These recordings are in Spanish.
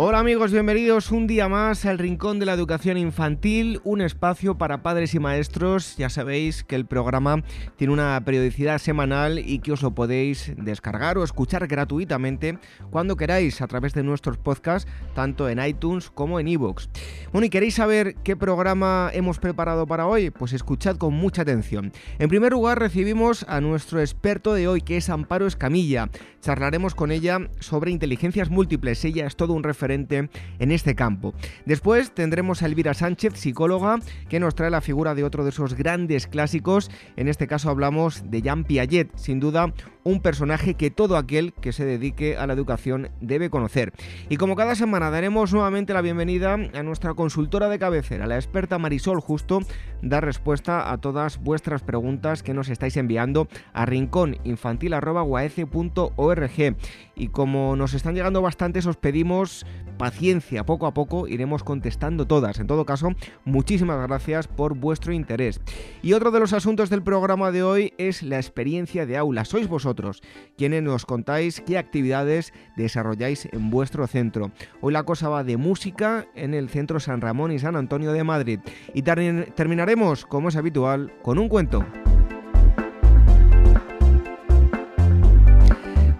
Hola amigos, bienvenidos un día más al Rincón de la Educación Infantil, un espacio para padres y maestros. Ya sabéis que el programa tiene una periodicidad semanal y que os lo podéis descargar o escuchar gratuitamente cuando queráis a través de nuestros podcasts, tanto en iTunes como en iVoox. Bueno, ¿y queréis saber qué programa hemos preparado para hoy? Pues escuchad con mucha atención. En primer lugar, recibimos a nuestro experto de hoy, que es Amparo Escamilla. Charlaremos con ella sobre inteligencias múltiples. Ella es todo un referente en este campo. Después tendremos a Elvira Sánchez, psicóloga, que nos trae la figura de otro de esos grandes clásicos. En este caso hablamos de Jean Piaget, sin duda un personaje que todo aquel que se dedique a la educación debe conocer. Y como cada semana daremos nuevamente la bienvenida a nuestra consultora de cabecera, la experta Marisol Justo, dar respuesta a todas vuestras preguntas que nos estáis enviando a rincóninfantil.org. Y como nos están llegando bastantes, os pedimos paciencia, poco a poco iremos contestando todas. En todo caso, muchísimas gracias por vuestro interés. Y otro de los asuntos del programa de hoy es la experiencia de aula. Sois vosotros quienes nos contáis qué actividades desarrolláis en vuestro centro. Hoy la cosa va de música en el Centro San Ramón y San Antonio de Madrid. Y terminaremos, como es habitual, con un cuento.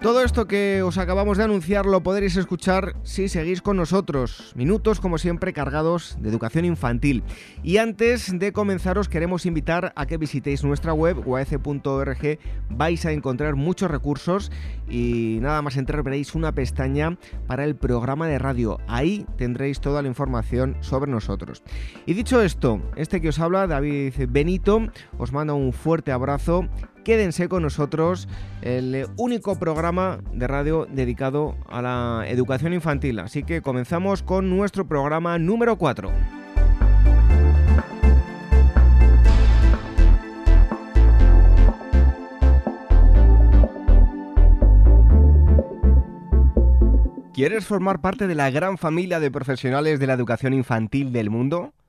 Todo esto que os acabamos de anunciar lo podréis escuchar si seguís con nosotros. Minutos, como siempre, cargados de educación infantil. Y antes de comenzaros, queremos invitar a que visitéis nuestra web, uac.org. Vais a encontrar muchos recursos y nada más entrar veréis una pestaña para el programa de radio. Ahí tendréis toda la información sobre nosotros. Y dicho esto, este que os habla, David Benito, os manda un fuerte abrazo quédense con nosotros, el único programa de radio dedicado a la educación infantil. Así que comenzamos con nuestro programa número 4. ¿Quieres formar parte de la gran familia de profesionales de la educación infantil del mundo?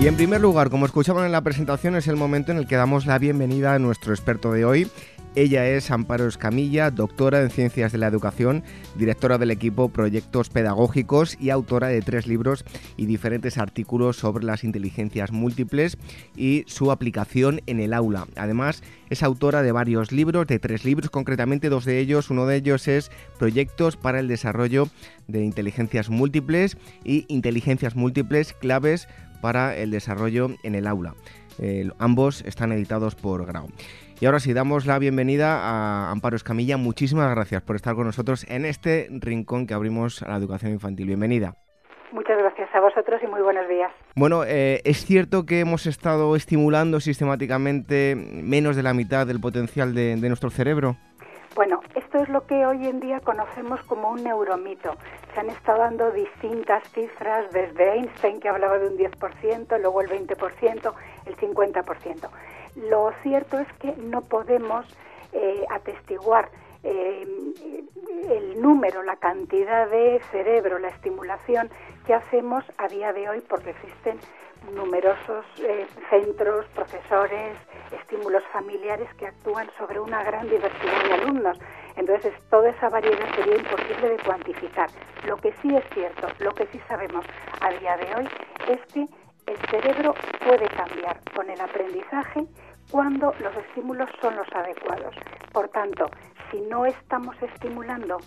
Y en primer lugar, como escuchaban en la presentación, es el momento en el que damos la bienvenida a nuestro experto de hoy. Ella es Amparo Escamilla, doctora en Ciencias de la Educación, directora del equipo Proyectos Pedagógicos y autora de tres libros y diferentes artículos sobre las inteligencias múltiples y su aplicación en el aula. Además, es autora de varios libros, de tres libros concretamente, dos de ellos. Uno de ellos es Proyectos para el desarrollo de inteligencias múltiples y inteligencias múltiples claves para el desarrollo en el aula. ambos están editados por Grau. Y ahora sí, damos la bienvenida a Amparo Escamilla. Muchísimas gracias por estar con nosotros en este rincón que abrimos a la educación infantil. Bienvenida. Muchas gracias a vosotros y muy buenos días. Bueno, eh, es cierto que hemos estado estimulando sistemáticamente menos de la mitad del potencial de nuestro cerebro. Bueno, esto es lo que hoy en día conocemos como un neuromito. Se han estado dando distintas cifras, desde Einstein, que hablaba de un 10%, luego el 20%, el 50%. Lo cierto es que no podemos eh, atestiguar eh, el número, la cantidad de cerebro, la estimulación que hacemos a día de hoy, porque existen numerosos eh, centros, profesores, estímulos familiares que actúan sobre una gran diversidad de alumnos. Entonces, toda esa variedad sería imposible de cuantificar. Lo que sí es cierto, lo que sí sabemos a día de hoy es que el cerebro puede cambiar con el aprendizaje cuando los estímulos son los adecuados. Por tanto, si no estamos estimulando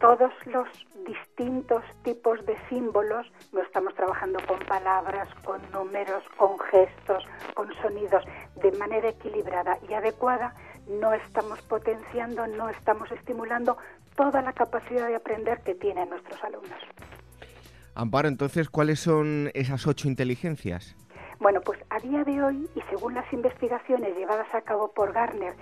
todos los distintos tipos de símbolos, no estamos trabajando con palabras, con números, con gestos, con sonidos, de manera equilibrada y adecuada, no estamos potenciando, no estamos estimulando toda la capacidad de aprender que tienen nuestros alumnos. Amparo, entonces, ¿cuáles son esas ocho inteligencias? Bueno, pues a día de hoy, y según las investigaciones llevadas a cabo por Garner,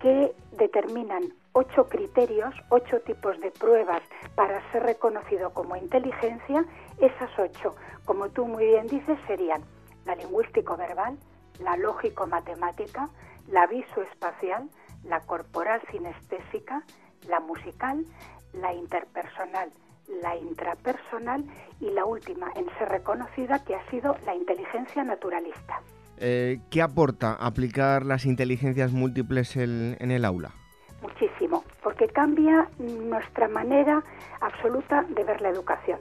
que determinan ocho criterios, ocho tipos de pruebas para ser reconocido como inteligencia, esas ocho, como tú muy bien dices, serían la lingüístico-verbal, la lógico-matemática, la visoespacial, la corporal sinestésica, la musical, la interpersonal, la intrapersonal y la última en ser reconocida que ha sido la inteligencia naturalista. Eh, ¿Qué aporta aplicar las inteligencias múltiples en el aula? Muchísimo, porque cambia nuestra manera absoluta de ver la educación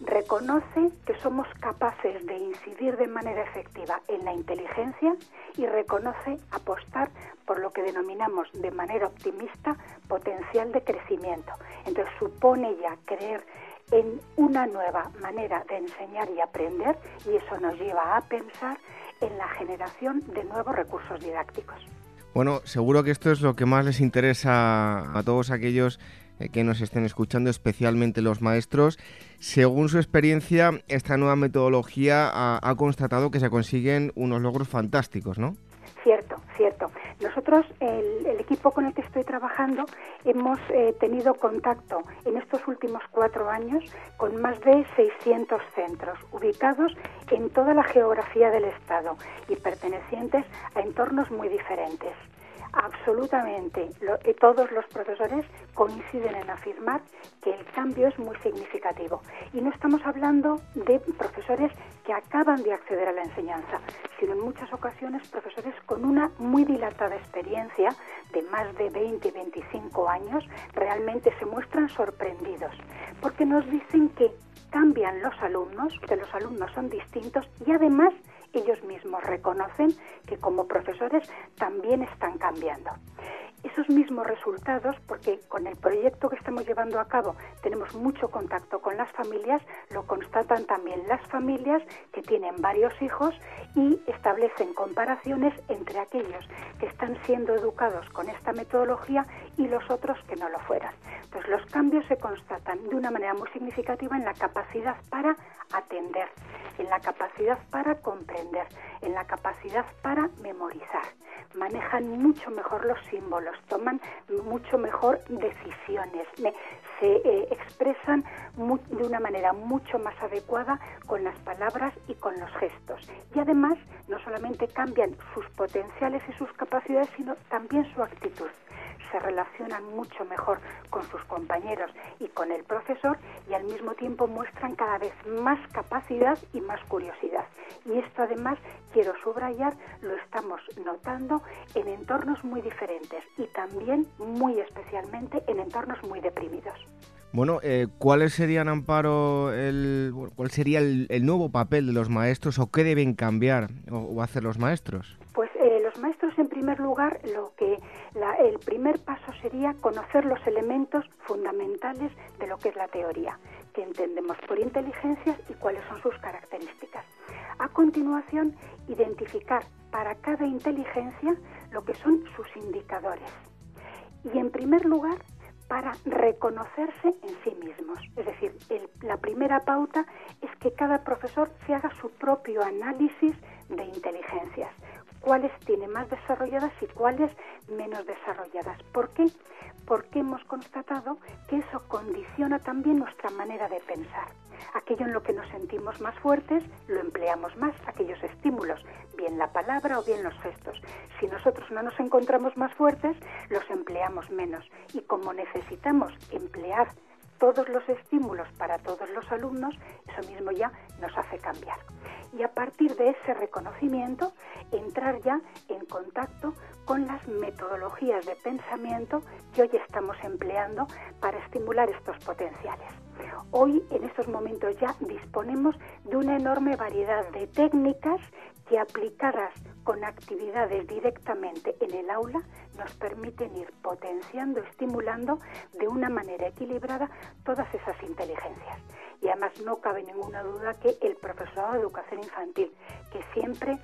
reconoce que somos capaces de incidir de manera efectiva en la inteligencia y reconoce apostar por lo que denominamos de manera optimista potencial de crecimiento. Entonces supone ya creer en una nueva manera de enseñar y aprender y eso nos lleva a pensar en la generación de nuevos recursos didácticos. Bueno, seguro que esto es lo que más les interesa a todos aquellos que nos estén escuchando, especialmente los maestros. Según su experiencia, esta nueva metodología ha, constatado que se consiguen unos logros fantásticos, ¿no? Cierto, cierto. Nosotros, el, equipo con el que estoy trabajando, hemos eh, tenido contacto en estos últimos cuatro años con más de 600 centros ubicados en toda la geografía del Estado y pertenecientes a entornos muy diferentes absolutamente eh, todos los profesores coinciden en afirmar que el cambio es muy significativo. Y no estamos hablando de profesores que acaban de acceder a la enseñanza, sino en muchas ocasiones profesores con una muy dilatada experiencia de más de 20, 25 años, realmente se muestran sorprendidos, porque nos dicen que cambian los alumnos, que los alumnos son distintos y además ellos mismos reconocen que como profesores también están cambiando. Esos mismos resultados, porque con el proyecto que estamos llevando a cabo tenemos mucho contacto con las familias, lo constatan también las familias que tienen varios hijos y establecen comparaciones entre aquellos que están siendo educados con esta metodología y los otros que no lo fueran. Entonces los cambios se constatan de una manera muy significativa en la capacidad para atender, en la capacidad para comprender, en la capacidad para memorizar. Manejan mucho mejor los símbolos, toman mucho mejor decisiones, se eh, expresan de una manera mucho más adecuada con las palabras y con los gestos. Y además no solamente cambian sus potenciales y sus capacidades, sino también su actitud se relacionan mucho mejor con sus compañeros y con el profesor y al mismo tiempo muestran cada vez más capacidad y más curiosidad. Y esto además, quiero subrayar, lo estamos notando en entornos muy diferentes y también muy especialmente en entornos muy deprimidos. Bueno, eh, ¿cuáles serían, Amparo, el, cuál sería el, nuevo papel de los maestros o qué deben cambiar o hacer los maestros? Pues eh, los maestros, en primer lugar, lo que el primer paso sería conocer los elementos fundamentales de lo que es la teoría, que entendemos por inteligencias y cuáles son sus características. A continuación, identificar para cada inteligencia lo que son sus indicadores. Y en primer lugar, para reconocerse en sí mismos. Es decir, la primera pauta es que cada profesor se haga su propio análisis de inteligencias cuáles tiene más desarrolladas y cuáles menos desarrolladas. ¿Por qué? Porque hemos constatado que eso condiciona también nuestra manera de pensar. Aquello en lo que nos sentimos más fuertes lo empleamos más, aquellos estímulos, bien la palabra o bien los gestos. Si nosotros no nos encontramos más fuertes, los empleamos menos. Y como necesitamos emplear todos los estímulos para todos los alumnos, eso mismo ya nos hace cambiar. Y a partir de ese reconocimiento, entrar ya en contacto con las metodologías de pensamiento que hoy estamos empleando para estimular estos potenciales. Hoy, en estos momentos ya, disponemos de una enorme variedad de técnicas que aplicadas con actividades directamente en el aula nos permiten ir potenciando, estimulando de una manera equilibrada todas esas inteligencias. Y además no cabe ninguna duda que el profesorado de educación infantil, que siempre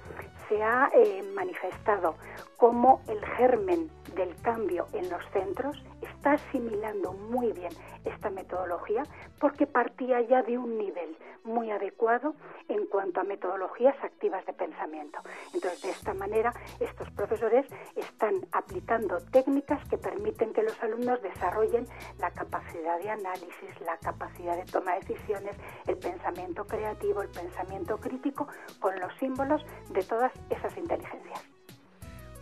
se ha eh, manifestado como el germen del cambio en los centros, está asimilando muy bien esta metodología porque partía ya de un nivel muy adecuado en cuanto a metodologías activas de pensamiento. Entonces, de esta manera, estos profesores están aplicando técnicas que permiten que los alumnos desarrollen la capacidad de análisis, la capacidad de toma de decisiones, el pensamiento creativo, el pensamiento crítico, con los símbolos de todas esas inteligencias.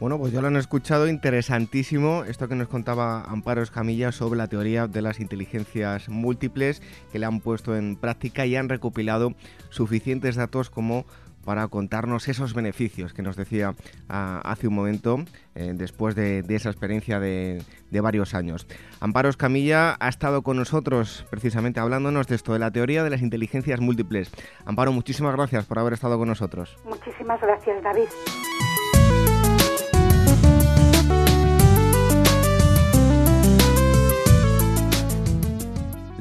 Bueno, pues ya lo han escuchado, interesantísimo esto que nos contaba Amparo Escamilla sobre la teoría de las inteligencias múltiples que le han puesto en práctica y han recopilado suficientes datos como para contarnos esos beneficios que nos decía ah, hace un momento, eh, después de, esa experiencia de, de, varios años. Amparo Escamilla ha estado con nosotros precisamente hablándonos de esto, de la teoría de las inteligencias múltiples. Amparo, muchísimas gracias por haber estado con nosotros. Muchísimas gracias, David.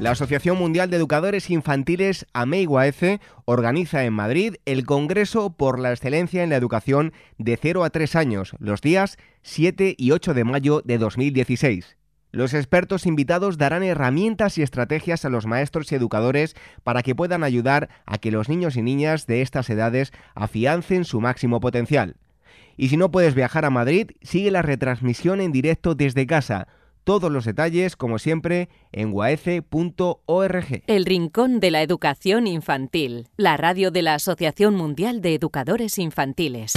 La Asociación Mundial de Educadores Infantiles AMEIGUAECE organiza en Madrid el Congreso por la Excelencia en la Educación de 0 a 3 años, los días 7 y 8 de mayo de 2016. Los expertos invitados darán herramientas y estrategias a los maestros y educadores para que puedan ayudar a que los niños y niñas de estas edades afiancen su máximo potencial. Y si no puedes viajar a Madrid, sigue la retransmisión en directo desde casa todos los detalles, como siempre, en guaece.org. El Rincón de la Educación Infantil, la radio de la Asociación Mundial de Educadores Infantiles.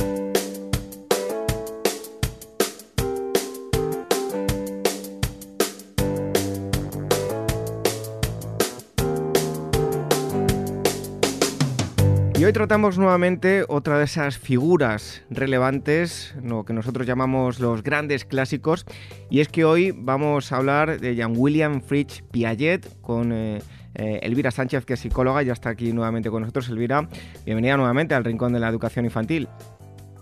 Y hoy tratamos nuevamente otra de esas figuras relevantes, lo que nosotros llamamos los grandes clásicos, y es que hoy vamos a hablar de Jean William Fritz Piaget con eh, eh, Elvira Sánchez, que es psicóloga, ya está aquí nuevamente con nosotros. Elvira, bienvenida nuevamente al Rincón de la Educación Infantil.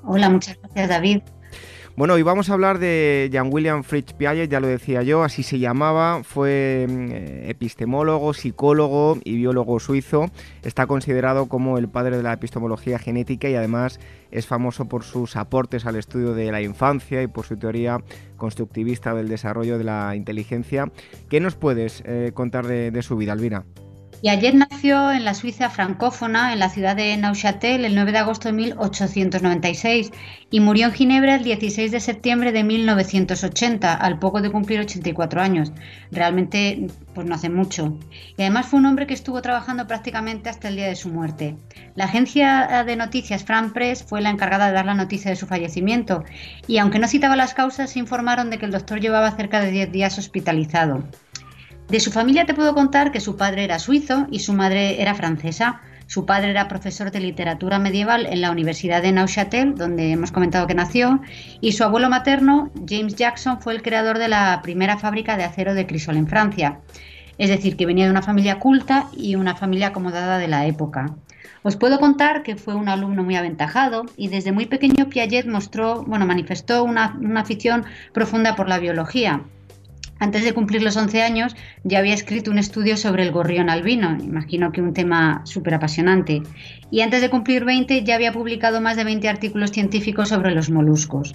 Hola, muchas gracias David. Bueno, hoy vamos a hablar de Jan William Fritz Piaget, ya lo decía yo, así se llamaba, fue mm, epistemólogo, psicólogo y biólogo suizo. Está considerado como el padre de la epistemología genética y además es famoso por sus aportes al estudio de la infancia y por su teoría constructivista del desarrollo de la inteligencia. ¿Qué nos puedes eh, contar de, su vida, Alvira? Y ayer nació en la Suiza francófona, en la ciudad de Neuchâtel, el 9 de agosto de 1896 y murió en Ginebra el 16 de septiembre de 1980, al poco de cumplir 84 años. Realmente, pues no hace mucho. Y además fue un hombre que estuvo trabajando prácticamente hasta el día de su muerte. La agencia de noticias Fran Press fue la encargada de dar la noticia de su fallecimiento y aunque no citaba las causas, informaron de que el doctor llevaba cerca de 10 días hospitalizado. De su familia te puedo contar que su padre era suizo y su madre era francesa. Su padre era profesor de literatura medieval en la Universidad de Neuchâtel, donde hemos comentado que nació, y su abuelo materno, James Jackson, fue el creador de la primera fábrica de acero de crisol en Francia. Es decir, que venía de una familia culta y una familia acomodada de la época. Os puedo contar que fue un alumno muy aventajado y desde muy pequeño Piaget mostró, bueno, manifestó una, una afición profunda por la biología. Antes de cumplir los 11 años ya había escrito un estudio sobre el gorrión albino, imagino que un tema súper apasionante. Y antes de cumplir 20 ya había publicado más de 20 artículos científicos sobre los moluscos.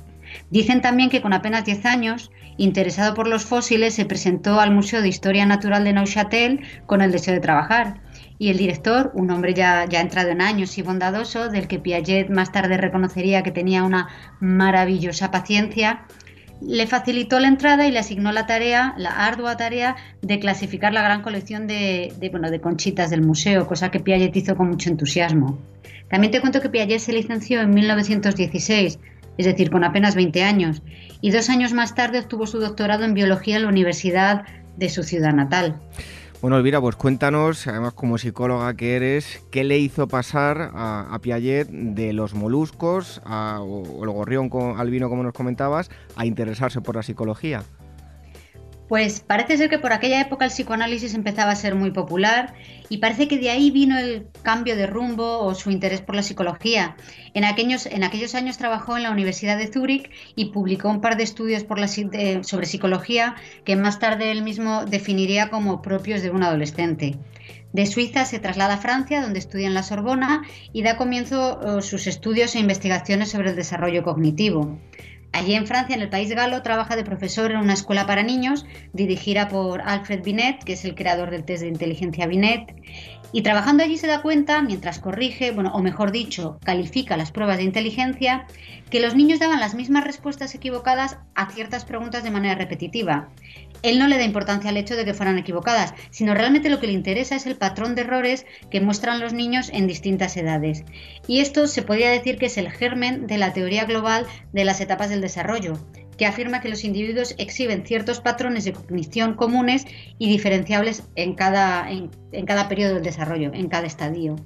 Dicen también que con apenas 10 años, interesado por los fósiles, se presentó al Museo de Historia Natural de Neuchâtel con el deseo de trabajar. Y el director, un hombre ya, ya entrado en años y bondadoso, del que Piaget más tarde reconocería que tenía una maravillosa paciencia, le facilitó la entrada y le asignó la tarea, la ardua tarea de clasificar la gran colección de, bueno, de conchitas del museo, cosa que Piaget hizo con mucho entusiasmo. También te cuento que Piaget se licenció en 1916, es decir, con apenas 20 años, y dos años más tarde obtuvo su doctorado en biología en la Universidad de su ciudad natal. Bueno, Elvira, pues cuéntanos, además como psicóloga que eres, ¿qué le hizo pasar a, Piaget de los moluscos o, el gorrión albino, como nos comentabas, a interesarse por la psicología? Pues parece ser que por aquella época el psicoanálisis empezaba a ser muy popular y parece que de ahí vino el cambio de rumbo o su interés por la psicología. En aquellos, años trabajó en la Universidad de Zúrich y publicó un par de estudios la, sobre psicología que más tarde él mismo definiría como propios de un adolescente. De Suiza se traslada a Francia, donde estudia en la Sorbona y da comienzo a sus estudios e investigaciones sobre el desarrollo cognitivo. Allí en Francia, en el país galo, trabaja de profesor en una escuela para niños dirigida por Alfred Binet, que es el creador del test de inteligencia Binet. Y trabajando allí se da cuenta, mientras corrige, bueno, o mejor dicho, califica las pruebas de inteligencia, que los niños daban las mismas respuestas equivocadas a ciertas preguntas de manera repetitiva. Él no le da importancia al hecho de que fueran equivocadas, sino realmente lo que le interesa es el patrón de errores que muestran los niños en distintas edades. Y esto se podría decir que es el germen de la teoría global de las etapas del desarrollo, que afirma que los individuos exhiben ciertos patrones de cognición comunes y diferenciables en cada, en, cada periodo del desarrollo, en cada estadio.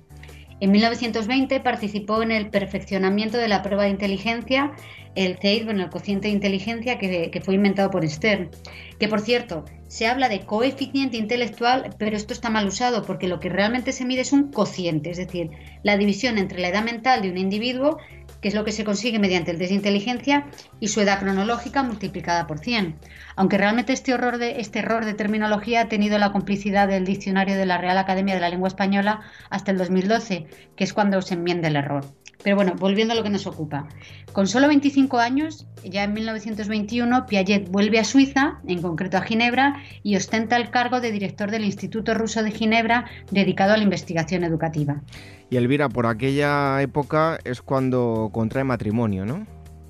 En 1920 participó en el perfeccionamiento de la prueba de inteligencia, el CEID, bueno, el cociente de inteligencia que, que fue inventado por Stern. Que por cierto, se habla de coeficiente intelectual, pero esto está mal usado porque lo que realmente se mide es un cociente, es decir, la división entre la edad mental de un individuo que es lo que se consigue mediante el test de inteligencia, y su edad cronológica multiplicada por 100. Aunque realmente este, de, este error de terminología ha tenido la complicidad del diccionario de la Real Academia de la Lengua Española hasta el 2012, que es cuando se enmienda el error. Pero bueno, volviendo a lo que nos ocupa. Con solo 25 años, ya en 1921, Piaget vuelve a Suiza, en concreto a Ginebra, y ostenta el cargo de director del Instituto Ruso de Ginebra dedicado a la investigación educativa. Y Elvira, por aquella época es cuando contrae matrimonio, ¿no?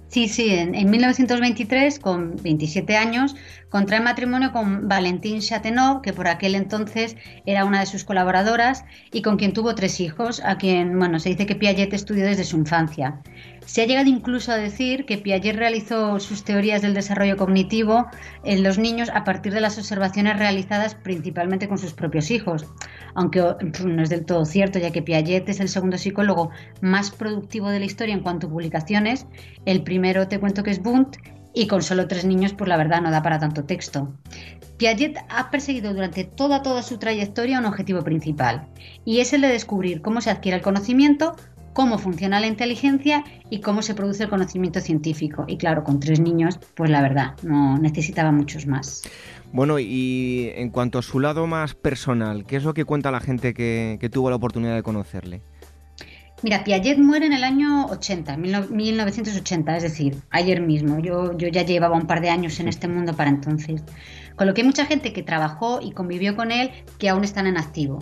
Sí, sí, en, 1923, con 27 años, contrae matrimonio con Valentín Chatenot, que por aquel entonces era una de sus colaboradoras y con quien tuvo tres hijos, a quien, bueno, se dice que Piaget estudió desde su infancia. Se ha llegado incluso a decir que Piaget realizó sus teorías del desarrollo cognitivo en los niños a partir de las observaciones realizadas principalmente con sus propios hijos, aunque no es del todo cierto, ya que Piaget es el segundo psicólogo más productivo de la historia en cuanto a publicaciones. El primero te cuento que es Bunt y con solo tres niños, pues la verdad no da para tanto texto. Piaget ha perseguido durante toda, toda su trayectoria un objetivo principal, y es el de descubrir cómo se adquiere el conocimiento cómo funciona la inteligencia y cómo se produce el conocimiento científico. Y claro, con tres niños, pues la verdad, no necesitaba muchos más. Bueno, y en cuanto a su lado más personal, ¿qué es lo que cuenta la gente que, tuvo la oportunidad de conocerle? Mira, Piaget muere en el año 80, 1980, es decir, ayer mismo. Yo, yo ya llevaba un par de años en este mundo para entonces. Con lo que hay mucha gente que trabajó y convivió con él que aún están en activo.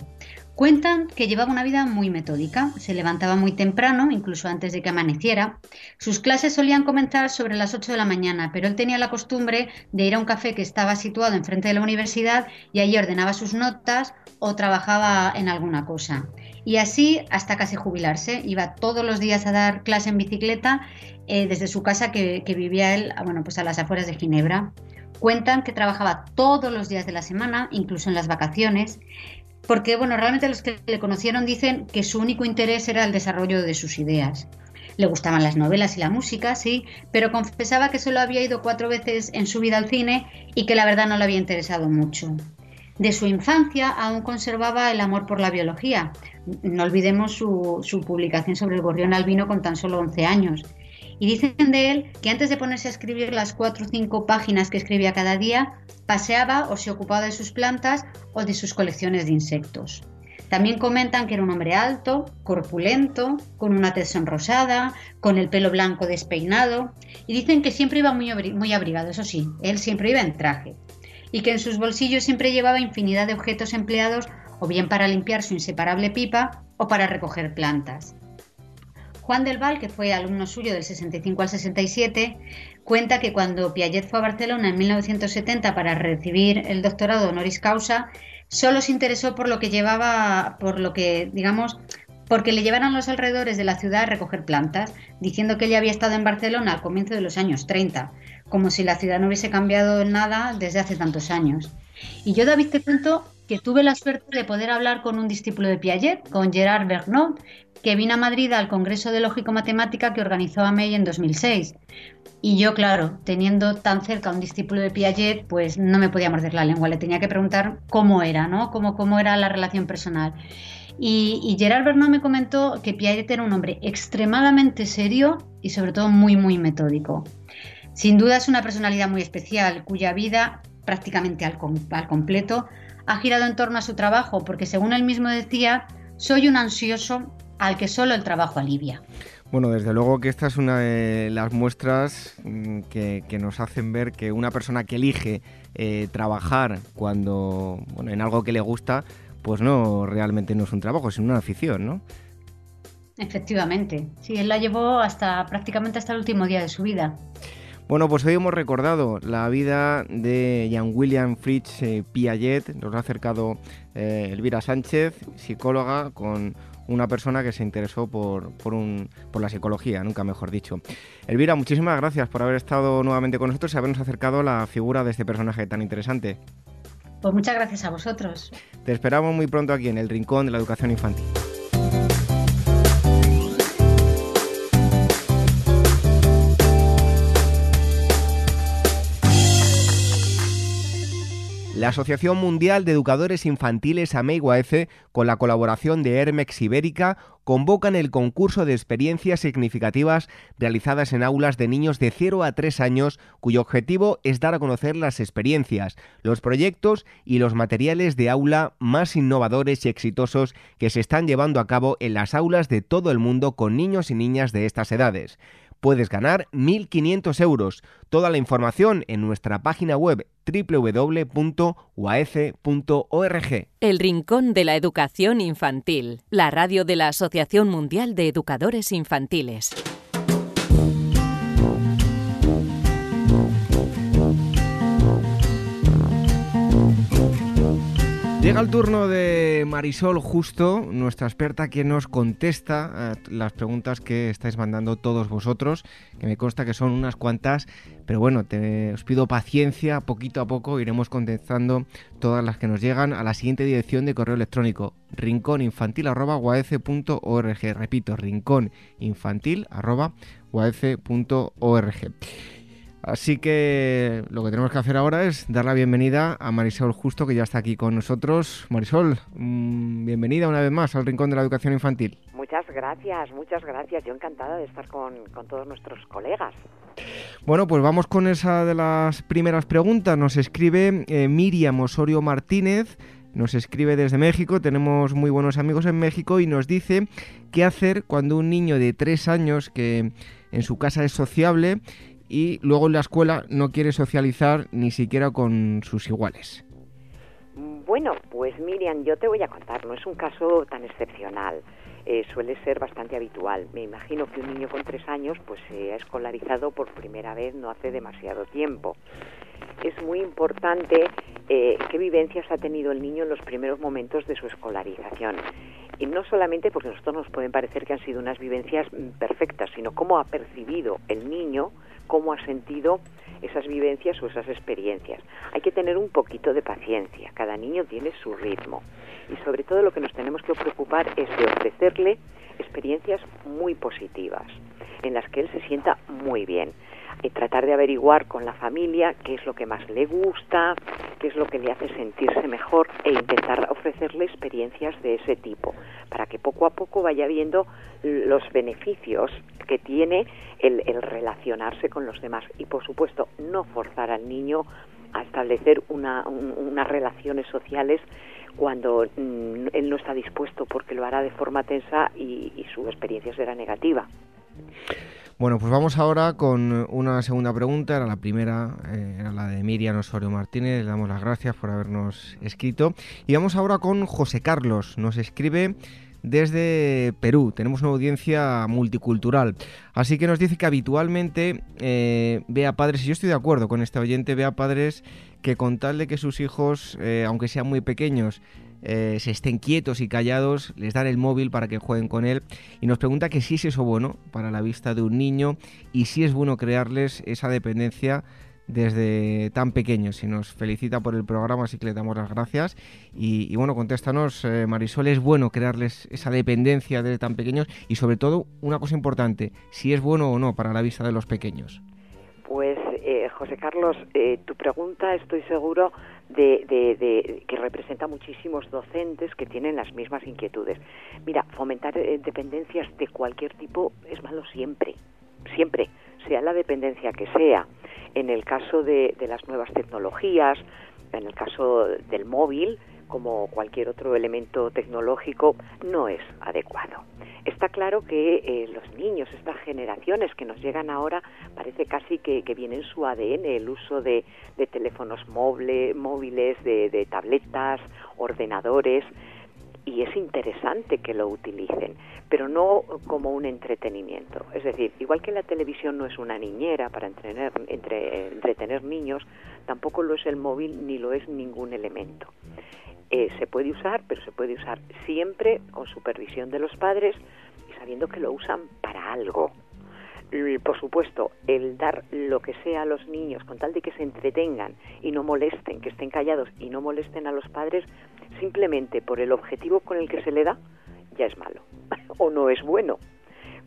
Cuentan que llevaba una vida muy metódica, se levantaba muy temprano, incluso antes de que amaneciera. Sus clases solían comenzar sobre las 8 de la mañana, pero él tenía la costumbre de ir a un café que estaba situado enfrente de la universidad y allí ordenaba sus notas o trabajaba en alguna cosa. Y así hasta casi jubilarse. Iba todos los días a dar clase en bicicleta eh, desde su casa que, que, vivía él bueno, pues a las afueras de Ginebra. Cuentan que trabajaba todos los días de la semana, incluso en las vacaciones, porque bueno, realmente los que le conocieron dicen que su único interés era el desarrollo de sus ideas. Le gustaban las novelas y la música, sí, pero confesaba que solo había ido cuatro veces en su vida al cine y que la verdad no le había interesado mucho. De su infancia aún conservaba el amor por la biología. No olvidemos su, publicación sobre el gorrión albino con tan solo 11 años. Y dicen de él que antes de ponerse a escribir las cuatro o cinco páginas que escribía cada día, paseaba o se ocupaba de sus plantas o de sus colecciones de insectos. También comentan que era un hombre alto, corpulento, con una tez sonrosada, con el pelo blanco despeinado, y dicen que siempre iba muy abrigado, eso sí, él siempre iba en traje, y que en sus bolsillos siempre llevaba infinidad de objetos empleados o bien para limpiar su inseparable pipa o para recoger plantas. Juan del Val, que fue alumno suyo del 65 al 67, cuenta que cuando Piaget fue a Barcelona en 1970 para recibir el doctorado honoris causa, solo se interesó por lo que llevaba, por lo que, digamos, porque le llevaran los alrededores de la ciudad a recoger plantas, diciendo que ella había estado en Barcelona al comienzo de los años 30, como si la ciudad no hubiese cambiado en nada desde hace tantos años. Y yo, David, te cuento que tuve la suerte de poder hablar con un discípulo de Piaget, con Gerard Bernot, que vino a Madrid al Congreso de Lógico-Matemática que organizó Amey en 2006. Y yo, claro, teniendo tan cerca a un discípulo de Piaget, pues no me podía morder la lengua, le tenía que preguntar cómo era, ¿no? Cómo, cómo era la relación personal. Y, y, Gerard Bernot me comentó que Piaget era un hombre extremadamente serio y sobre todo muy, muy metódico. Sin duda es una personalidad muy especial, cuya vida prácticamente al, al completo ha girado en torno a su trabajo, porque según él mismo decía, soy un ansioso al que solo el trabajo alivia. Bueno, desde luego que esta es una de las muestras mm, que, nos hacen ver que una persona que elige eh, trabajar cuando bueno, en algo que le gusta, pues no realmente no es un trabajo, es una afición, ¿no? Efectivamente, sí, él la llevó hasta prácticamente hasta el último día de su vida. Bueno, pues hoy hemos recordado la vida de Jean William Fritz eh, Piaget. Nos ha acercado eh, Elvira Sánchez, psicóloga, con una persona que se interesó por, por, un, por la psicología, nunca mejor dicho. Elvira, muchísimas gracias por haber estado nuevamente con nosotros y habernos acercado la figura de este personaje tan interesante. Pues muchas gracias a vosotros. Te esperamos muy pronto aquí en el Rincón de la Educación Infantil. La Asociación Mundial de Educadores Infantiles AMEIGUAECE, con la colaboración de Hermex Ibérica, convocan el concurso de experiencias significativas realizadas en aulas de niños de 0 a 3 años, cuyo objetivo es dar a conocer las experiencias, los proyectos y los materiales de aula más innovadores y exitosos que se están llevando a cabo en las aulas de todo el mundo con niños y niñas de estas edades puedes ganar 1.500 euros. Toda la información en nuestra página web www.uaece.org. El Rincón de la Educación Infantil, la radio de la Asociación Mundial de Educadores Infantiles. Llega el turno de Marisol Justo, nuestra experta que nos contesta eh, las preguntas que estáis mandando todos vosotros, que me consta que son unas cuantas, pero bueno, te, os pido paciencia, poquito a poco iremos contestando todas las que nos llegan a la siguiente dirección de correo electrónico, rincóninfantil.org. Repito, rincóninfantil.org. Así que lo que tenemos que hacer ahora es dar la bienvenida a Marisol Justo, que ya está aquí con nosotros. Marisol, mm, bienvenida una vez más al Rincón de la Educación Infantil. Muchas gracias, muchas gracias. Yo encantada de estar con, todos nuestros colegas. Bueno, pues vamos con esa de las primeras preguntas. Nos escribe eh, Miriam Osorio Martínez. Nos escribe desde México, tenemos muy buenos amigos en México y nos dice qué hacer cuando un niño de tres años que en su casa es sociable y luego en la escuela no quiere socializar ni siquiera con sus iguales. Bueno, pues Miriam, yo te voy a contar, no es un caso tan excepcional. Eh, suele ser bastante habitual. Me imagino que un niño con tres años pues se ha escolarizado por primera vez no hace demasiado tiempo. Es muy importante eh, qué vivencias ha tenido el niño en los primeros momentos de su escolarización. Y no solamente porque a nosotros nos pueden parecer que han sido unas vivencias mm, perfectas, sino cómo ha percibido el niño cómo ha sentido esas vivencias o esas experiencias. Hay que tener un poquito de paciencia, cada niño tiene su ritmo y sobre todo lo que nos tenemos que preocupar es de ofrecerle experiencias muy positivas, en las que él se sienta muy bien. Y tratar de averiguar con la familia qué es lo que más le gusta, qué es lo que le hace sentirse mejor e intentar ofrecerle experiencias de ese tipo, para que poco a poco vaya viendo los beneficios que tiene el, relacionarse con los demás y por supuesto no forzar al niño a establecer unas relaciones sociales cuando mm, él no está dispuesto porque lo hará de forma tensa y, su experiencia será negativa. Bueno, pues vamos ahora con una segunda pregunta. Era la primera, eh, era la de Miriam Osorio Martínez. Le damos las gracias por habernos escrito. Y vamos ahora con José Carlos. Nos escribe desde Perú. Tenemos una audiencia multicultural. Así que nos dice que habitualmente eh, ve a padres, y yo estoy de acuerdo con este oyente, ve a padres que con tal de que sus hijos, eh, aunque sean muy pequeños, eh, se estén quietos y callados, les dan el móvil para que jueguen con él y nos pregunta que si es eso bueno para la vista de un niño y si es bueno crearles esa dependencia desde tan pequeños y nos felicita por el programa, así que le damos las gracias. Y, bueno, contéstanos, eh, Marisol, ¿es bueno crearles esa dependencia desde tan pequeños? Y sobre todo, una cosa importante, si es bueno o no para la vista de los pequeños. Pues, eh, José Carlos, eh, tu pregunta estoy seguro de, de, que representa muchísimos docentes que tienen las mismas inquietudes. Mira, fomentar dependencias de cualquier tipo es malo siempre, siempre, sea la dependencia que sea en el caso de, las nuevas tecnologías, en el caso del móvil, como cualquier otro elemento tecnológico, no es adecuado. Está claro que eh, los niños, estas generaciones que nos llegan ahora, parece casi que, que viene en su ADN el uso de, teléfonos móviles, de tabletas, ordenadores, y es interesante que lo utilicen, pero no como un entretenimiento. Es decir, igual que la televisión no es una niñera para entretener, entre, entretener niños, tampoco lo es el móvil ni lo es ningún elemento. Eh, se puede usar, pero se puede usar siempre con supervisión de los padres y sabiendo que lo usan para algo. por supuesto, el dar lo que sea a los niños con tal de que se entretengan y no molesten, que estén callados y no molesten a los padres, simplemente por el objetivo con el que se le da, ya es malo o no es bueno.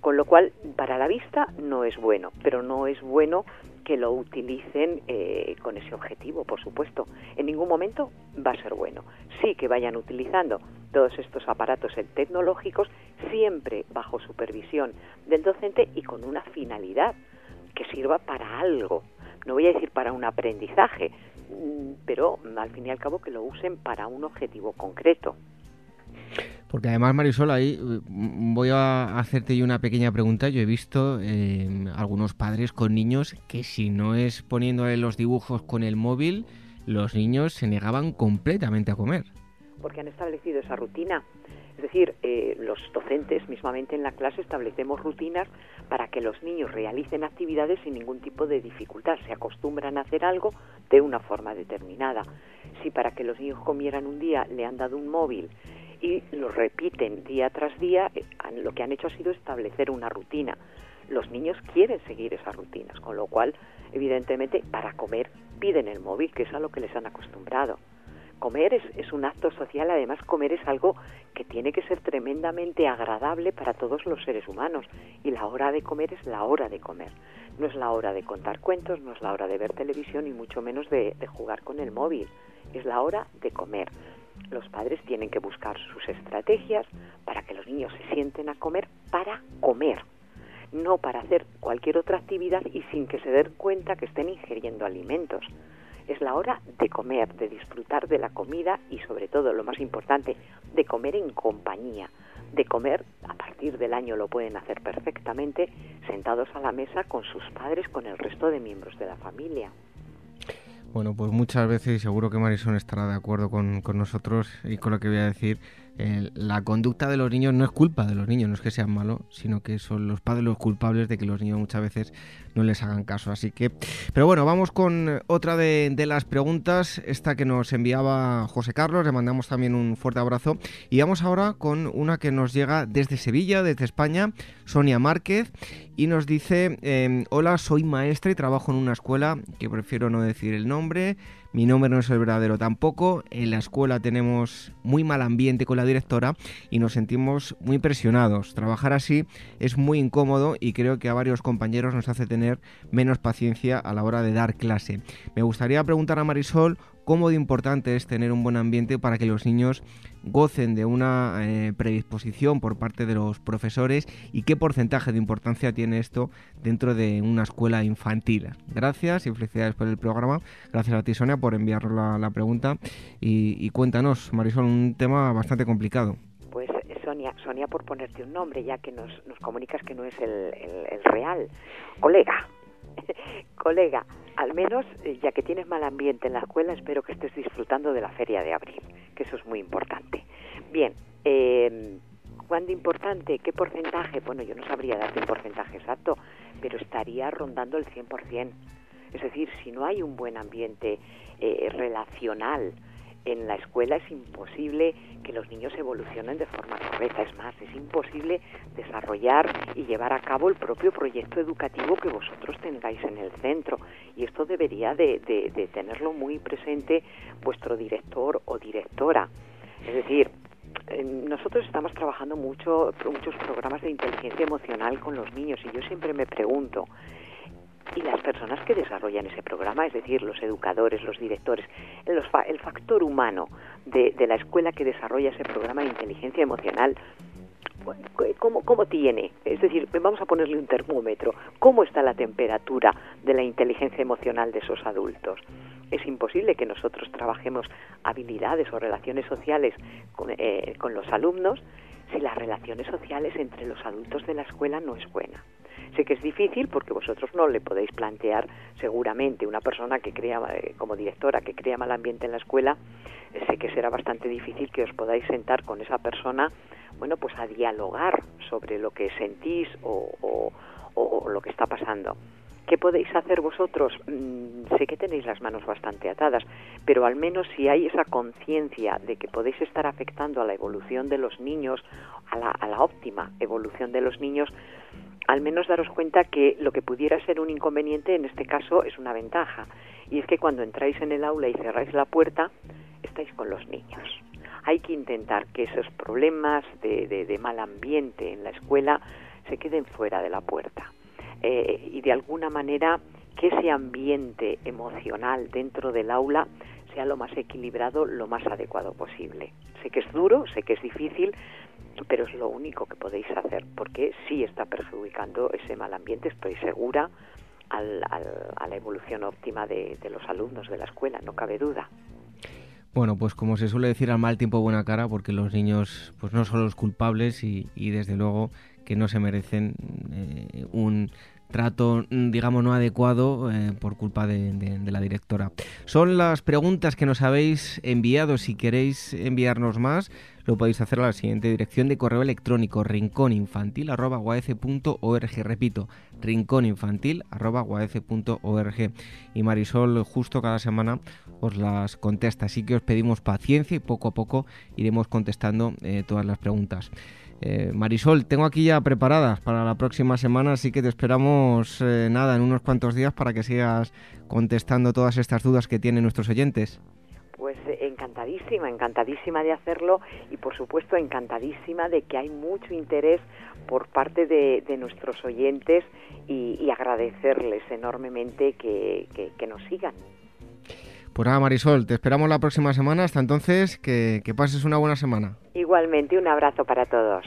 Con lo cual, para la vista no es bueno, pero no es bueno que lo utilicen eh, con ese objetivo, por supuesto. En ningún momento va a ser bueno. Sí que vayan utilizando todos estos aparatos tecnológicos, siempre bajo supervisión del docente y con una finalidad que sirva para algo. No voy a decir para un aprendizaje, Mm, pero al fin y al cabo que lo usen para un objetivo concreto. Porque además, Marisol, ahí mm, voy a hacerte yo una pequeña pregunta. Yo he visto eh, algunos padres con niños que si no es poniéndole los dibujos con el móvil, los niños se negaban completamente a comer. Porque han establecido esa rutina. Es decir, eh, los docentes mismamente en la clase establecemos rutinas para que los niños realicen actividades sin ningún tipo de dificultad, se acostumbran a hacer algo de una forma determinada. Si para que los niños comieran un día le han dado un móvil y lo repiten día tras día, eh, lo que han hecho ha sido establecer una rutina. Los niños quieren seguir esas rutinas, con lo cual, evidentemente, para comer piden el móvil, que es a lo que les han acostumbrado comer es, un acto social, además comer es algo que tiene que ser tremendamente agradable para todos los seres humanos y la hora de comer es la hora de comer. No es la hora de contar cuentos, no es la hora de ver televisión y mucho menos de, de jugar con el móvil, es la hora de comer. Los padres tienen que buscar sus estrategias para que los niños se sienten a comer para comer, no para hacer cualquier otra actividad y sin que se den cuenta que estén ingiriendo alimentos es la hora de comer, de disfrutar de la comida y sobre todo, lo más importante, de comer en compañía, de comer, a partir del año lo pueden hacer perfectamente, sentados a la mesa con sus padres, con el resto de miembros de la familia. Bueno, pues muchas veces, y seguro que Marisol estará de acuerdo con, con nosotros y con lo que voy a decir, la conducta de los niños no es culpa de los niños, no es que sean malos, sino que son los padres los culpables de que los niños muchas veces no les hagan caso. Así que, pero bueno, vamos con otra de, las preguntas, esta que nos enviaba José Carlos, le mandamos también un fuerte abrazo. Y vamos ahora con una que nos llega desde Sevilla, desde España, Sonia Márquez, y nos dice, em, hola, soy maestra y trabajo en una escuela, que prefiero no decir el nombre, mi nombre no es el verdadero tampoco. En la escuela tenemos muy mal ambiente con la directora y nos sentimos muy presionados. Trabajar así es muy incómodo y creo que a varios compañeros nos hace tener menos paciencia a la hora de dar clase. Me gustaría preguntar a Marisol cómo de importante es tener un buen ambiente para que los niños gocen de una eh, predisposición por parte de los profesores y qué porcentaje de importancia tiene esto dentro de una escuela infantil. Gracias y felicidades por el programa. Gracias a ti, Sonia, por enviar la, pregunta. Y, cuéntanos, Marisol, un tema bastante complicado. Pues Sonia, Sonia por ponerte un nombre, ya que nos, comunicas que no es el real. Colega, colega, al menos, eh, ya que tienes mal ambiente en la escuela, espero que estés disfrutando de la feria de abril, que eso es muy importante. Bien, eh, ¿cuándo importante? ¿Qué porcentaje? Bueno, yo no sabría darte un porcentaje exacto, pero estaría rondando el 100%. Es decir, si no hay un buen ambiente eh, relacional, en la escuela es imposible que los niños evolucionen de forma correcta. Es más, es imposible desarrollar y llevar a cabo el propio proyecto educativo que vosotros tengáis en el centro. y esto debería de, de tenerlo muy presente vuestro director o directora. Es decir, nosotros estamos trabajando mucho muchos programas de inteligencia emocional con los niños y yo siempre me pregunto y las personas que desarrollan ese programa, es decir, los educadores, los directores, el factor humano de, la escuela que desarrolla ese programa de inteligencia emocional, ¿cómo, ¿cómo tiene? Es decir, vamos a ponerle un termómetro. ¿Cómo está la temperatura de la inteligencia emocional de esos adultos? Es imposible que nosotros trabajemos habilidades o relaciones sociales con, eh, con los alumnos si las relaciones sociales entre los adultos de la escuela no es buena. Sé que es difícil porque vosotros no le podéis plantear seguramente una persona que crea eh, como directora que crea mal ambiente en la escuela, eh, sé que será bastante difícil que os podáis sentar con esa persona, bueno, pues a dialogar sobre lo que sentís o, lo que está pasando. ¿Qué podéis hacer vosotros? Mm, sé que tenéis las manos bastante atadas, pero al menos si hay esa conciencia de que podéis estar afectando a la evolución de los niños, a la, a la óptima evolución de los niños, al menos daros cuenta que lo que pudiera ser un inconveniente en este caso es una ventaja. Y es que cuando entráis en el aula y cerráis la puerta, estáis con los niños. Hay que intentar que esos problemas de, mal ambiente en la escuela se queden fuera de la puerta eh, y de alguna manera que ese ambiente emocional dentro del aula sea lo más equilibrado, lo más adecuado posible. Sé que es duro, sé que es difícil, pero es lo único que podéis hacer, porque sí está perjudicando ese mal ambiente, estoy segura, al, a la evolución óptima de, los alumnos de la escuela, no cabe duda. Bueno, pues como se suele decir, al mal tiempo buena cara, porque los niños pues no son los culpables y, desde luego que no se merecen eh, un trato, digamos, no adecuado eh, por culpa de, la directora. Son las preguntas que nos habéis enviado. Si queréis enviarnos más, lo podéis hacer a la siguiente dirección de correo electrónico rincóninfantil.org. Repito, rincóninfantil.org. Y Marisol justo cada semana os las contesta. Así que os pedimos paciencia y poco a poco iremos contestando eh, todas las preguntas. Eh, Marisol, tengo aquí ya preparadas para la próxima semana, así que te esperamos eh, nada en unos cuantos días para que sigas contestando todas estas dudas que tienen nuestros oyentes. Pues encantadísima, encantadísima de hacerlo y por supuesto encantadísima de que hay mucho interés por parte de, nuestros oyentes y, agradecerles enormemente que nos sigan. Pues nada, Marisol, te esperamos la próxima semana. Hasta entonces, que, que pases una buena semana. Igualmente, un abrazo para todos.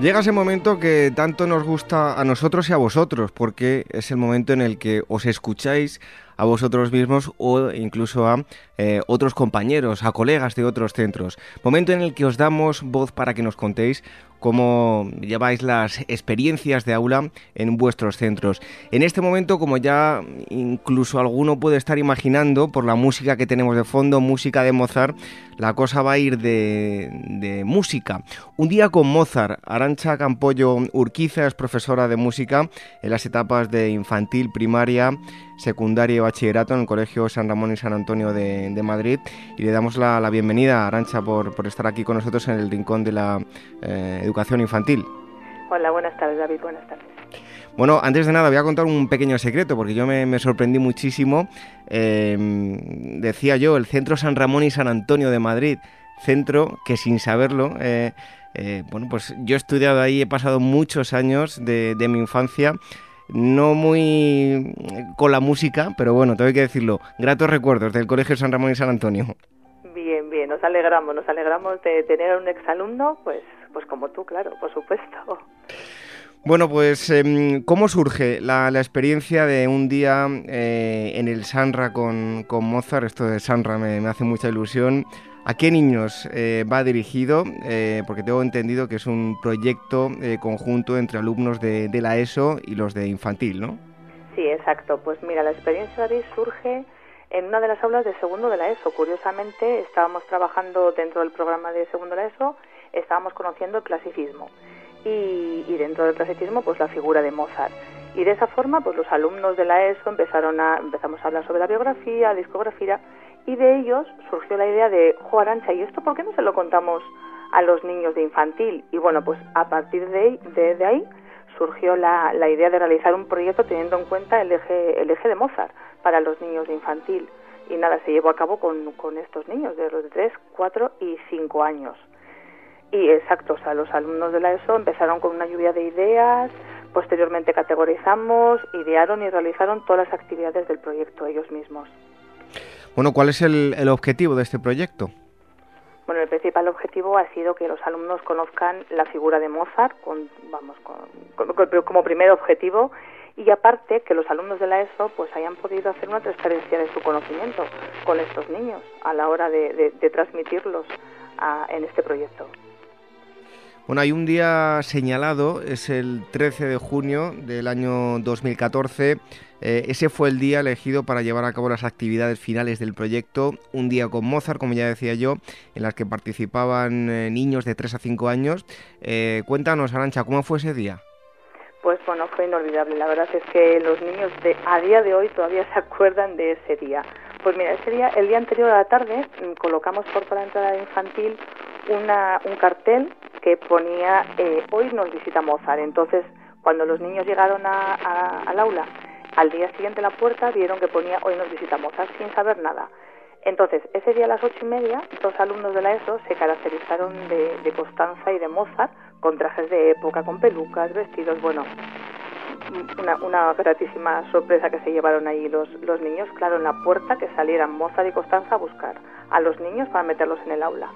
Llega ese momento que tanto nos gusta a nosotros y a vosotros, porque es el momento en el que os escucháis a vosotros mismos o incluso a eh, otros compañeros, a colegas de otros centros. Momento en el que os damos voz para que nos contéis cómo lleváis las experiencias de aula en vuestros centros. En este momento, como ya incluso alguno puede estar imaginando por la música que tenemos de fondo, música de Mozart, la cosa va a ir de, de música. Un día con Mozart, Arancha Campollo Urquiza es profesora de música en las etapas de infantil, primaria, secundaria y bachillerato en el Colegio San Ramón y San Antonio de, Madrid y le damos la, bienvenida a Arancha por, estar aquí con nosotros en el rincón de la eh, educación infantil. Hola, buenas tardes David, buenas tardes. Bueno, antes de nada voy a contar un pequeño secreto porque yo me, sorprendí muchísimo. Em, decía yo, el Centro San Ramón y San Antonio de Madrid centro que sin saberlo, eh, eh, bueno, pues yo he estudiado ahí, he pasado muchos años de, mi infancia, no muy con la música, pero bueno, tengo que decirlo, gratos recuerdos del Colegio San Ramón y San Antonio. Bien, bien, nos alegramos, nos alegramos de tener a un exalumno, pues, pues como tú, claro, por supuesto. Bueno, pues em, ¿cómo surge la, experiencia de un día eh, en el Sanra con, Mozart? Esto de Sanra me, hace mucha ilusión. ¿A qué niños eh, va dirigido? Eh, porque tengo entendido que es un proyecto conjunto entre alumnos de, la ESO y los de infantil, ¿no? Sí, exacto. Pues mira, la experiencia de surge en una de las aulas de segundo de la ESO. Curiosamente, estábamos trabajando dentro del programa de segundo de la ESO, estábamos conociendo el clasicismo y, dentro del clasicismo pues la figura de Mozart. Y de esa forma pues los alumnos de la ESO empezaron a, empezamos a hablar sobre la biografía, la discografía y de ellos surgió la idea de, jo Arancha, ¿y esto por qué no se lo contamos a los niños de infantil? Y bueno, pues a partir de, ahí surgió la, la, idea de realizar un proyecto teniendo en cuenta el eje, el eje de Mozart para los niños de infantil. Y nada, se llevó a cabo con, con estos niños de los de 3, 4 y 5 años. Y exacto, o sea, los alumnos de la ESO empezaron con una lluvia de ideas, posteriormente categorizamos, idearon y realizaron todas las actividades del proyecto ellos mismos. Bueno, ¿cuál es el, objetivo de este proyecto? Bueno, el principal objetivo ha sido que los alumnos conozcan la figura de Mozart, con, vamos, como primer objetivo, y aparte que los alumnos de la ESO pues hayan podido hacer una transferencia de su conocimiento con estos niños a la hora de, transmitirlos en este proyecto. Bueno, hay un día señalado, es el 13 de junio del año 2014. Eh, ese fue el día elegido para llevar a cabo las actividades finales del proyecto, un día con Mozart, como ya decía yo, en las que participaban eh, niños de 3 a 5 años. Eh, cuéntanos, Arancha, ¿cómo fue ese día? Pues bueno, fue inolvidable. La verdad es que los niños de a día de hoy todavía se acuerdan de ese día. Pues mira, ese día, el día anterior a la tarde, mm, colocamos por la entrada infantil una, un cartel que ponía eh, hoy nos visita Mozart. Entonces, cuando los niños llegaron al aula, al día siguiente en la puerta vieron que ponía hoy nos visita Mozart sin saber nada. Entonces, ese día a las ocho y media, dos alumnos de la ESO se caracterizaron de, de Constanza y de Mozart con trajes de época, con pelucas, vestidos, bueno, una, una gratísima sorpresa que se llevaron ahí los, los niños, claro, en la puerta que salieran Mozart y Constanza a buscar a los niños para meterlos en el aula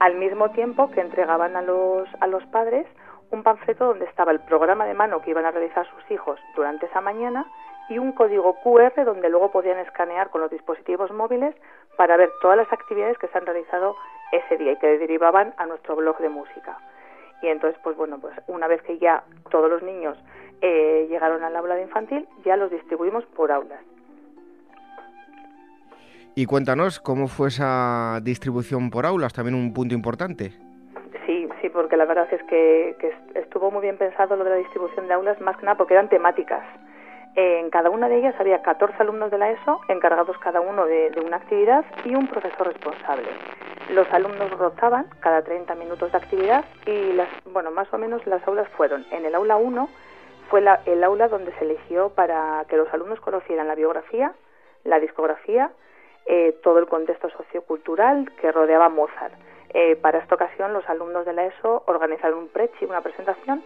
al mismo tiempo que entregaban a los, a los padres un panfleto donde estaba el programa de mano que iban a realizar sus hijos durante esa mañana y un código QR donde luego podían escanear con los dispositivos móviles para ver todas las actividades que se han realizado ese día y que derivaban a nuestro blog de música. Y entonces, pues bueno, pues una vez que ya todos los niños eh, llegaron al aula de infantil, ya los distribuimos por aulas. Y cuéntanos cómo fue esa distribución por aulas, también un punto importante. Sí, sí, porque la verdad es que, estuvo muy bien pensado lo de la distribución de aulas, más que nada porque eran temáticas. En cada una de ellas había 14 alumnos de la ESO, encargados cada uno de, una actividad y un profesor responsable. Los alumnos rotaban cada 30 minutos de actividad y las, bueno, más o menos las aulas fueron. En el aula 1 fue el aula donde se eligió para que los alumnos conocieran la biografía, la discografía, eh, todo el contexto sociocultural que rodeaba a Mozart. Eh, para esta ocasión, los alumnos de la ESO organizaron un prechi, una presentación,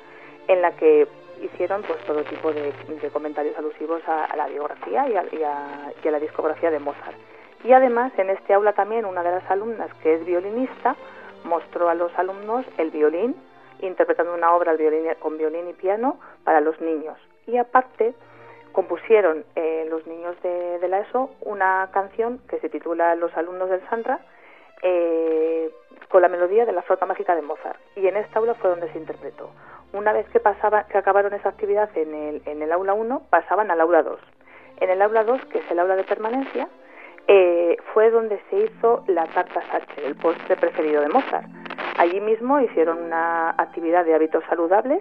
en la que hicieron pues todo tipo de, comentarios alusivos a, la biografía y a, la discografía de Mozart. Y además, en este aula también, una de las alumnas, que es violinista, mostró a los alumnos el violín, interpretando una obra con violín y piano para los niños. Y aparte, compusieron eh, los niños de, la ESO una canción que se titula Los alumnos del Sandra eh, con la melodía de la flauta mágica de Mozart. Y en esta aula fue donde se interpretó. Una vez que, pasaba, que acabaron esa actividad en el, en el aula 1, pasaban al aula 2. En el aula 2, que es el aula de permanencia, eh, fue donde se hizo la tarta Sacher, el postre preferido de Mozart. Allí mismo hicieron una actividad de hábitos saludables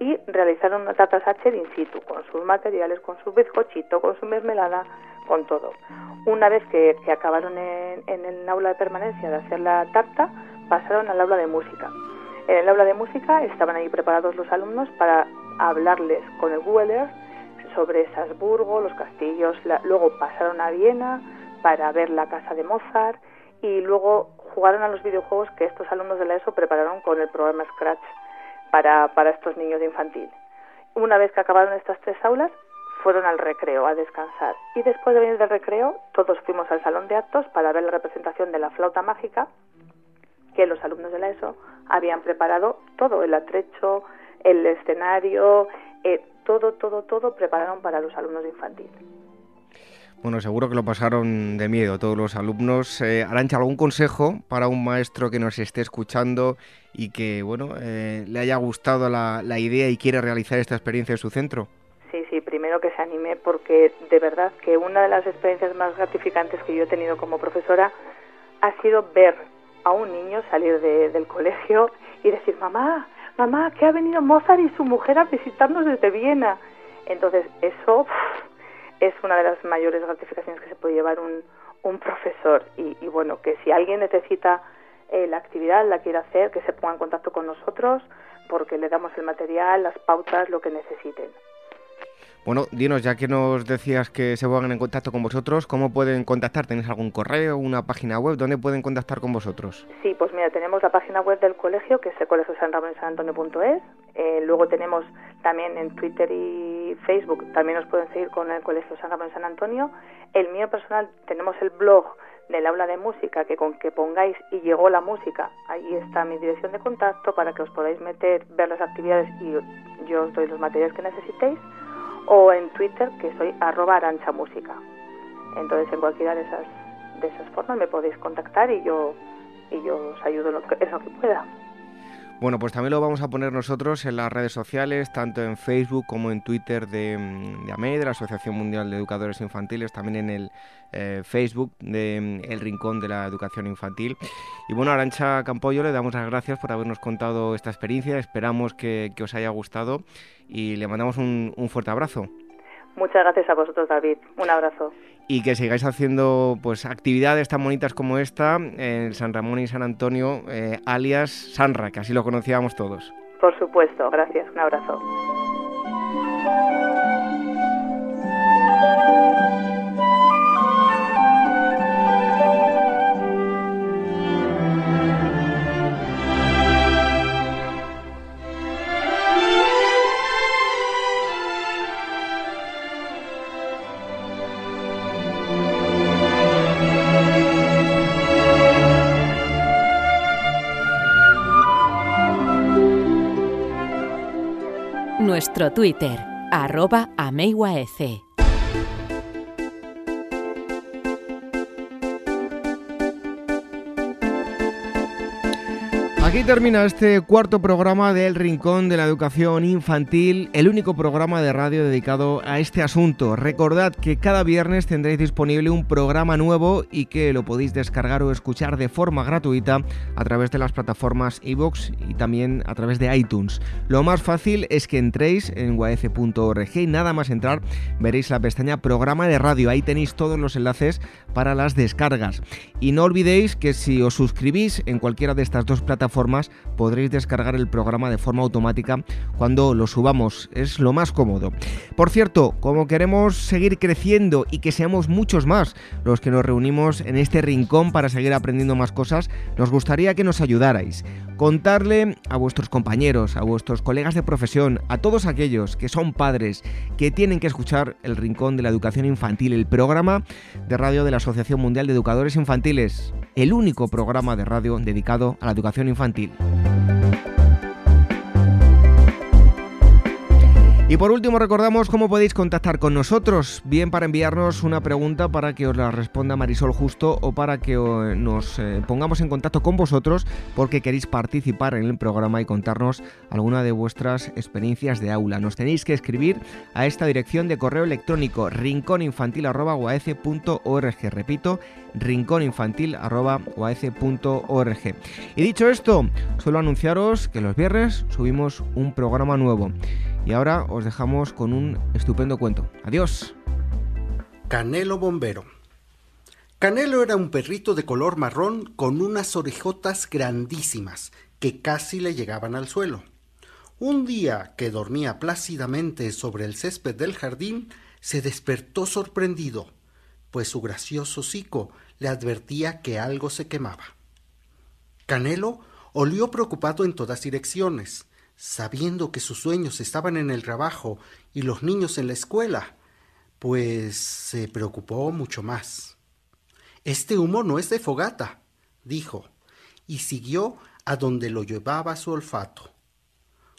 y realizaron una tarta Sacher in situ, con sus materiales, con su bizcochito, con su mermelada, con todo. Una vez que, acabaron en, el aula de permanencia de hacer la tarta, pasaron al aula de música. En el aula de música estaban ahí preparados los alumnos para hablarles con el Google sobre Salzburgo, los castillos. luego pasaron a Viena para ver la casa de Mozart y luego jugaron a los videojuegos que estos alumnos de la ESO prepararon con el programa Scratch para, para estos niños de infantil. Una vez que acabaron estas tres aulas, fueron al recreo a descansar. Y después de venir del recreo, todos fuimos al salón de actos para ver la representación de la flauta mágica que los alumnos de la ESO habían preparado todo, el atrecho, el escenario, eh, todo, todo, todo prepararon para los alumnos de infantil. Bueno, seguro que lo pasaron de miedo todos los alumnos. Eh, Arancha, ¿algún consejo para un maestro que nos esté escuchando y que, bueno, eh, le haya gustado la, idea y quiere realizar esta experiencia en su centro? Sí, sí, primero que se anime porque de verdad que una de las experiencias más gratificantes que yo he tenido como profesora ha sido ver a un niño salir del colegio y decir, mamá, mamá, que ha venido Mozart y su mujer a visitarnos desde Viena. Entonces, eso es una de las mayores gratificaciones que se puede llevar un, un profesor. Y, y, bueno, que si alguien necesita eh, la actividad, la quiere hacer, que se ponga en contacto con nosotros porque le damos el material, las pautas, lo que necesiten. Bueno, dinos, ya que nos decías que se pongan en contacto con vosotros, ¿cómo pueden contactar? ¿Tenéis algún correo, una página web? ¿Dónde pueden contactar con vosotros? Sí, pues mira, tenemos la página web del colegio, que es el colegio San Ramón San Antonio.es. Eh, luego tenemos también en Twitter y Facebook, también nos pueden seguir con el colegio San Ramón San Antonio. El mío personal, tenemos el blog del aula de música, que con que pongáis y llegó la música, ahí está mi dirección de contacto para que os podáis meter, ver las actividades y yo os doy los materiales que necesitéis o en Twitter que soy arroba arancha música. Entonces en cualquiera de esas, de esas formas me podéis contactar y yo, y yo os ayudo en lo que, en lo que pueda. Bueno, pues también lo vamos a poner nosotros en las redes sociales, tanto en Facebook como en Twitter de, de AMED, de la Asociación Mundial de Educadores Infantiles, también en el eh, Facebook de mm, El Rincón de la Educación Infantil. Y bueno, Arancha Campollo, le damos las gracias por habernos contado esta experiencia, esperamos que, os haya gustado y le mandamos un fuerte abrazo. Muchas gracias a vosotros, David. Un abrazo. Y que sigáis haciendo pues actividades tan bonitas como esta en San Ramón y San Antonio, eh, alias Sanra, que así lo conocíamos todos. Por supuesto, gracias. Un abrazo. Nuestro Twitter, arroba ameyuaec. Aquí termina este cuarto programa del Rincón de la Educación Infantil, el único programa de radio dedicado a este asunto. Recordad que cada viernes tendréis disponible un programa nuevo y que lo podéis descargar o escuchar de forma gratuita a través de las plataformas iVoox y también a través de iTunes. Lo más fácil es que entréis en guaece.org y nada más entrar veréis la pestaña Programa de Radio. Ahí tenéis todos los enlaces para las descargas. Y no olvidéis que si os suscribís en cualquiera de estas dos plataformas, podréis descargar el programa de forma automática cuando lo subamos. Es lo más cómodo. Por cierto, como queremos seguir creciendo y que seamos muchos más los que nos reunimos en este rincón para seguir aprendiendo más cosas, nos gustaría que nos ayudarais. Contarle a vuestros compañeros, a vuestros colegas de profesión, a todos aquellos que son padres, que tienen que escuchar el Rincón de la Educación Infantil, el programa de radio de la Asociación Mundial de Educadores Infantiles, el único programa de radio dedicado a la educación infantil. Y por último recordamos cómo podéis contactar con nosotros, bien para enviarnos una pregunta para que os la responda Marisol Justo o para que nos eh, pongamos en contacto con vosotros porque queréis participar en el programa y contarnos alguna de vuestras experiencias de aula. Nos tenéis que escribir a esta dirección de correo electrónico rincóninfantil.org. Repito, rincóninfantil.org. Y dicho esto, suelo anunciaros que los viernes subimos un programa nuevo. Y ahora os dejamos con un estupendo cuento. Adiós. Canelo Bombero. Canelo era un perrito de color marrón con unas orejotas grandísimas que casi le llegaban al suelo. Un día que dormía plácidamente sobre el césped del jardín, se despertó sorprendido, pues su gracioso hocico le advertía que algo se quemaba. Canelo olió preocupado en todas direcciones, sabiendo que sus sueños estaban en el trabajo y los niños en la escuela, pues se preocupó mucho más. Este humo no es de fogata, dijo, y siguió a donde lo llevaba su olfato.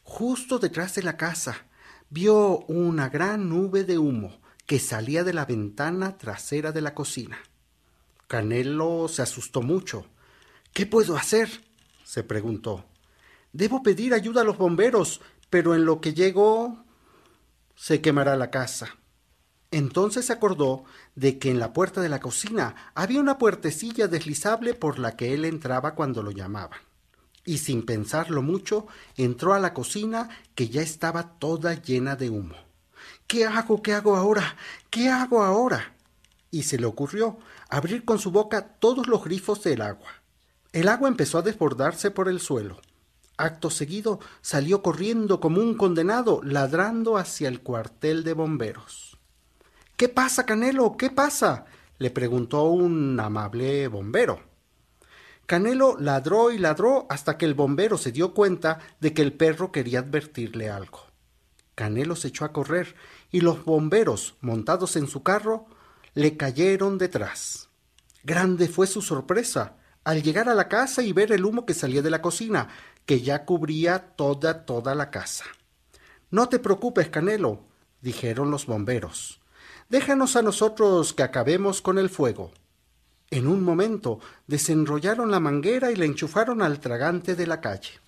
Justo detrás de la casa vio una gran nube de humo que salía de la ventana trasera de la cocina. Canelo se asustó mucho. ¿Qué puedo hacer? se preguntó. Debo pedir ayuda a los bomberos, pero en lo que llego se quemará la casa. Entonces se acordó de que en la puerta de la cocina había una puertecilla deslizable por la que él entraba cuando lo llamaban. Y sin pensarlo mucho, entró a la cocina que ya estaba toda llena de humo. ¿Qué hago? ¿Qué hago ahora? ¿Qué hago ahora? Y se le ocurrió abrir con su boca todos los grifos del agua. El agua empezó a desbordarse por el suelo. Acto seguido salió corriendo como un condenado, ladrando hacia el cuartel de bomberos. ¿Qué pasa, Canelo? ¿Qué pasa? le preguntó un amable bombero. Canelo ladró y ladró hasta que el bombero se dio cuenta de que el perro quería advertirle algo. Canelo se echó a correr y los bomberos, montados en su carro, le cayeron detrás. Grande fue su sorpresa al llegar a la casa y ver el humo que salía de la cocina, que ya cubría toda, toda la casa. No te preocupes, Canelo, dijeron los bomberos. Déjanos a nosotros que acabemos con el fuego. En un momento desenrollaron la manguera y la enchufaron al tragante de la calle.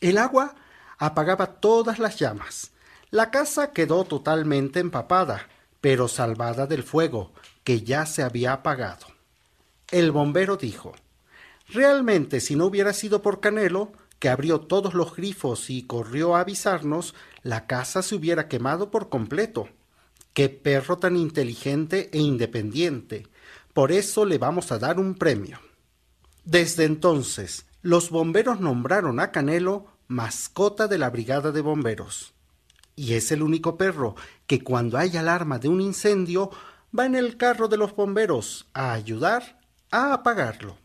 El agua apagaba todas las llamas. La casa quedó totalmente empapada, pero salvada del fuego, que ya se había apagado. El bombero dijo Realmente, si no hubiera sido por Canelo, que abrió todos los grifos y corrió a avisarnos, la casa se hubiera quemado por completo. Qué perro tan inteligente e independiente. Por eso le vamos a dar un premio. Desde entonces, los bomberos nombraron a Canelo mascota de la brigada de bomberos. Y es el único perro que cuando hay alarma de un incendio va en el carro de los bomberos a ayudar a apagarlo.